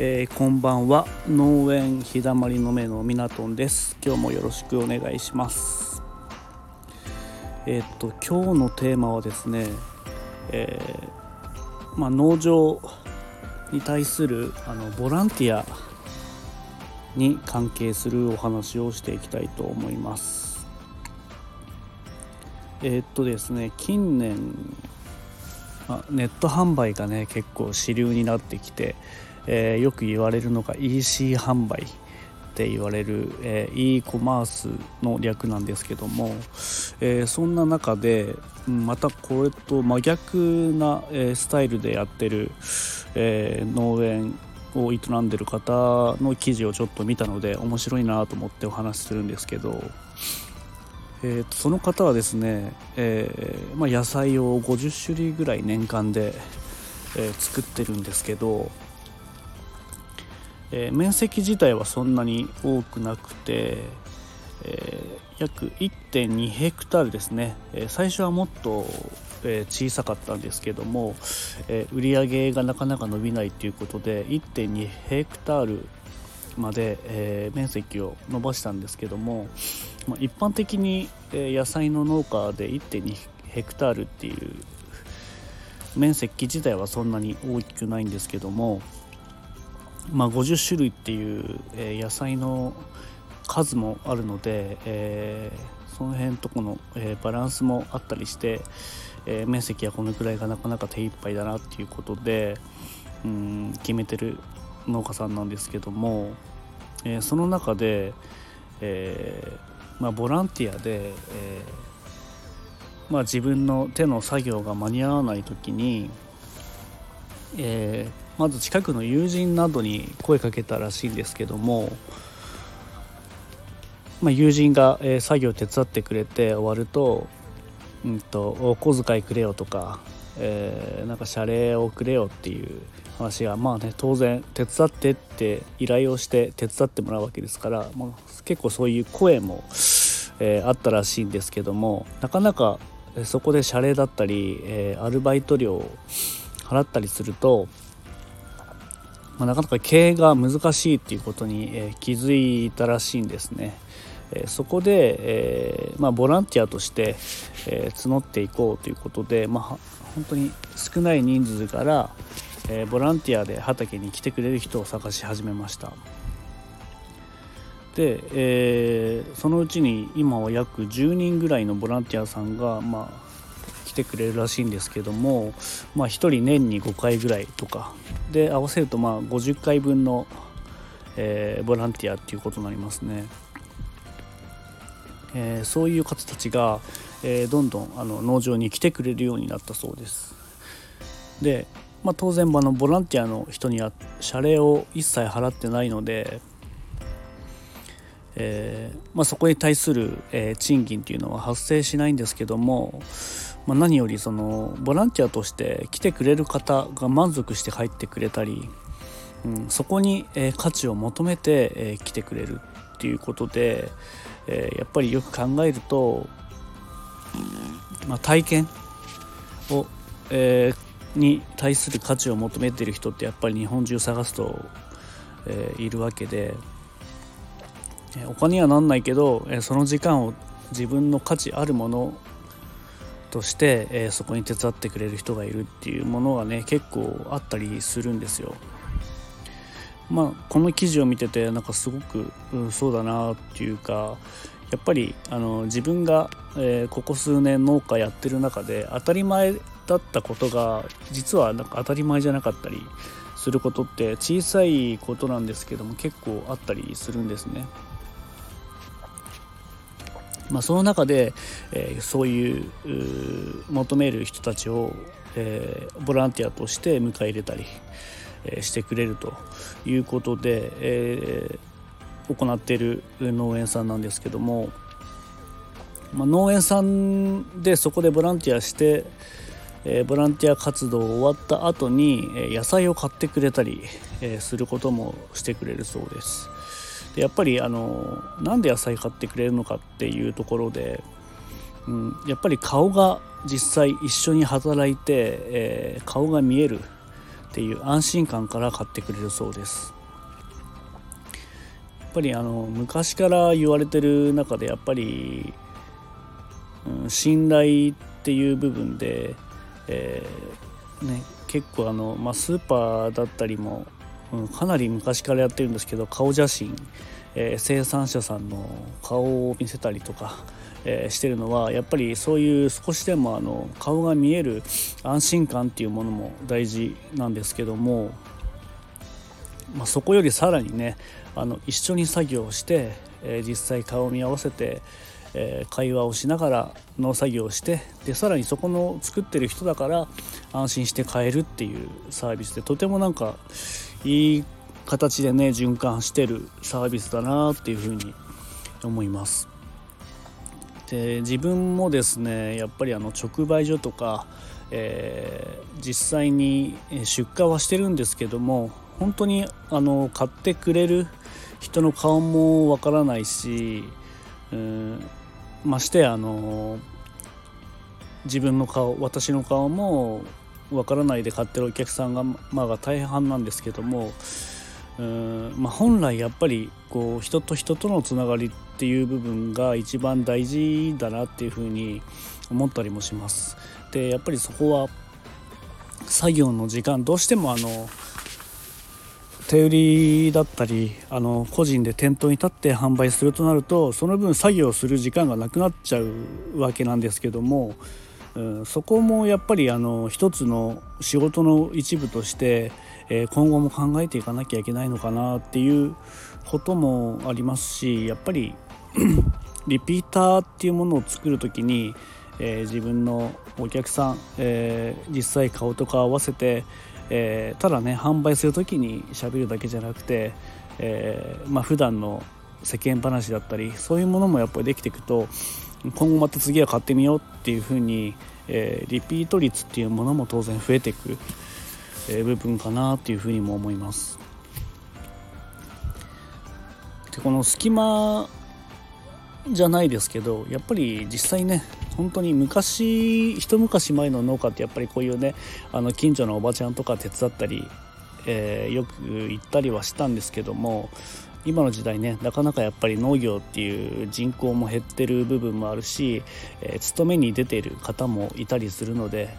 えー、こんばんは。農園日だまりの目のみなとんです。今日もよろしくお願いします。えー、っと今日のテーマはですね、えー、まあ、農場に対するあのボランティアに関係するお話をしていきたいと思います。えー、っとですね近年まネット販売がね結構主流になってきて、えー、よく言われるのが EC 販売って言われる、えー、e コマースの略なんですけども、えー、そんな中でまたこれと真逆な、えスタイルでやってる、え農園を営んでる方の記事をちょっと見たので面白いなと思ってお話しするんですけどえー、その方はですね、えー、まあ、野菜を50種類ぐらい年間で、えー、作ってるんですけど、え面積自体はそんなに多くなくて、え約1.2ヘクタールですね、え最初はもっと、え小さかったんですけども、え売り上げがなかなか伸びないということで1.2ヘクタールまで、え面積を伸ばしたんですけどもまあ、一般的に、え野菜の農家で1.2ヘクタールっていう面積自体はそんなに大きくないんですけども、まあ、50種類っていう、え野菜の数もあるので、えー、その辺とこの、えー、バランスもあったりして、えー、面積はこのくらいがなかなか手一杯だなっていうことでうん決めてる農家さんなんですけども、えその中で、えまあ、ボランティアで、え、まあ、自分の手の作業が間に合わない時に、えー、まず近くの友人などに声かけたらしいんですけども、まあ、友人が、え、作業手伝ってくれて終わると「うんと、お小遣いくれよ」とか、えー、なんか謝礼をくれよっていう話がまあね当然手伝ってって依頼をして手伝ってもらうわけですから、まあ、結構そういう声も、えー、あったらしいんですけどもなかなかそこで謝礼だったり、えー、アルバイト料を払ったりすると、まあ、なかなか経営が難しいっていうことに、えー、気づいたらしいんですね。えそこで、えーまあ、ボランティアとして、え募っていこうということで、まあ、本当に少ない人数から、え、ボランティアで畑に来てくれる人を探し始めましたで、え、そのうちに今は約10人ぐらいのボランティアさんが、まあ、てくれるらしいんですけども、まあ、1人年に5回ぐらいとかで合わせるとまあ50回分の、えー、ボランティアっていうことになりますね。えー、そういう方たちが、えー、どんどんあの農場に来てくれるようになったそうです。でまあ、当然あのボランティアの人には謝礼を一切払ってないので、えー、まあ、そこに対する、えー、賃金っていうのは発生しないんですけども、まあ、何よりそのボランティアとして来てくれる方が満足して帰ってくれたり、うん、そこに、えー、価値を求めて、え来てくれるっていうことで、えやっぱりよく考えると、まあ、体験を、えに対する価値を求めてる人ってやっぱり日本中探すと、え、いるわけで、お金にはなんないけど、その時間を自分の価値あるものとして、えそこに手伝ってくれる人がいるっていうものがね結構あったりするんですよ。まあ、この記事を見ててなんかすごく、うん、そうだなっていうかやっぱりあの自分が、えー、ここ数年農家やってる中で当たり前だったことが実はなんか当たり前じゃなかったりすることって小さいことなんですけども結構あったりするんですね。まあ、その中で、えー、そういう求める人たちを、えー、ボランティアとして迎え入れたり、えー、してくれるということで、え行っている農園さんなんですけども、まあ、農園さんでそこでボランティアして、え、ボランティア活動終わった後に、え、野菜を買ってくれたり、え、することもしてくれるそうです。でやっぱりあのなんで野菜買ってくれるのかっていうところで、うん、やっぱり顔が実際一緒に働いて、え顔が見えるっていう安心感から買ってくれるそうです。やっぱりあの昔から言われてる中でやっぱり、うん、信頼っていう部分で、えー、ね、結構あの、まあ、スーパーだったりも、うん、かなり昔からやってるんですけど顔写真、えー、生産者さんの顔を見せたりとか、えー、してるのはやっぱりそういう少しでもあの顔が見える安心感っていうものも大事なんですけども、まあ、そこよりさらにねあの一緒に作業をして、えー、実際顔を見合わせて、え、会話をしながら農作業をしてでさらにそこの作ってる人だから安心して買えるっていうサービスでとてもなんかいい形でね循環してるサービスだなっていうふうに思います。で自分もですねやっぱりあの直売所とか、えー、実際に出荷はしてるんですけども本当にあの買ってくれる人の顔もわからないし、うん、ましてあの自分の顔私の顔もわからないで買ってるお客さんが、まあ、大半なんですけどもうんまあ、本来やっぱりこう人と人とのつながりっていう部分が一番大事だなっていうふうに思ったりもします。でやっぱりそこは作業の時間どうしてもあの手売りだったりあの個人で店頭に立って販売するとなるとその分作業する時間がなくなっちゃうわけなんですけども、うん、そこもやっぱりあの一つの仕事の一部として、えー、今後も考えていかなきゃいけないのかなっていうこともありますしやっぱり リピーターっていうものを作る時に、えー、自分のお客さん、えー、実際顔とか合わせて、え、ただね販売する時にしゃべるだけじゃなくて、えーまあ普段の世間話だったりそういうものもやっぱりできていくと今後また次は買ってみようっていうふうに、えー、リピート率っていうものも当然増えていく、えー、部分かなっていうふうにも思います。でこの隙間じゃないですけどやっぱり実際ね本当に昔一昔前の農家ってやっぱりこういうねあの近所のおばちゃんとか手伝ったり、えー、よく行ったりはしたんですけども今の時代ねなかなかやっぱり農業っていう人口も減ってる部分もあるし、えー、勤めに出ている方もいたりするので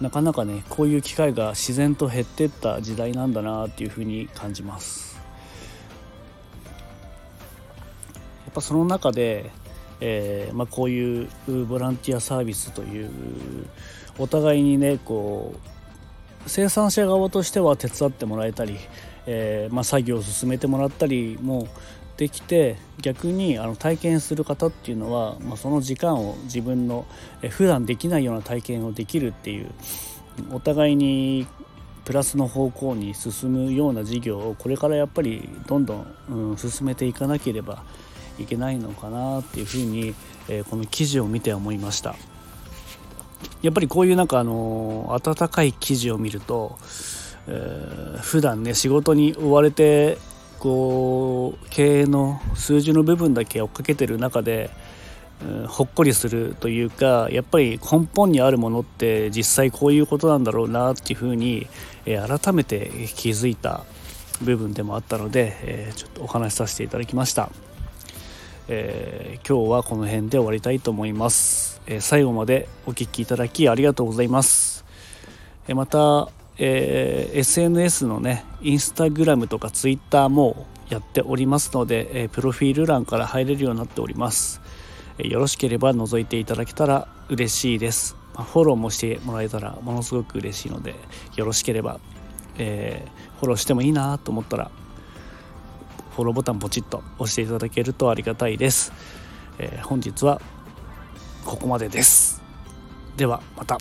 なかなかねこういう機会が自然と減ってった時代なんだなっていうふうに感じます。やっぱその中で、えー、まあ、こういうボランティアサービスというお互いにねこう生産者側としては手伝ってもらえたり、えー、まあ、作業を進めてもらったりもできて逆にあの体験する方っていうのは、まあ、その時間を自分の普段できないような体験をできるっていうお互いにプラスの方向に進むような事業をこれからやっぱりどんどん、うん、進めていかなければいけないのかなっていうふうに、えー、この記事を見て思いました。やっぱりこういうなんかあの温かい記事を見ると、えー、普段ね仕事に追われてこう経営の数字の部分だけ追っかけてる中で、うん、ほっこりするというかやっぱり根本にあるものって実際こういうことなんだろうなっていうふうに、えー、改めて気づいた部分でもあったので、えー、ちょっとお話しさせていただきました。えー、今日はこの辺で終わりたいと思います、え、最後までお聴きいただきありがとうございます、え、また、えー SNS のねインスタグラムとかツイッターもやっておりますので、えプロフィール欄から入れるようになっております、えよろしければ覗いていただけたら嬉しいです、まあ、フォローもしてもらえたらものすごく嬉しいのでよろしければ、えフォローしてもいいなと思ったらフォローボタンポチッと押していただけるとありがたいです、え、本日はここまでです。ではまた。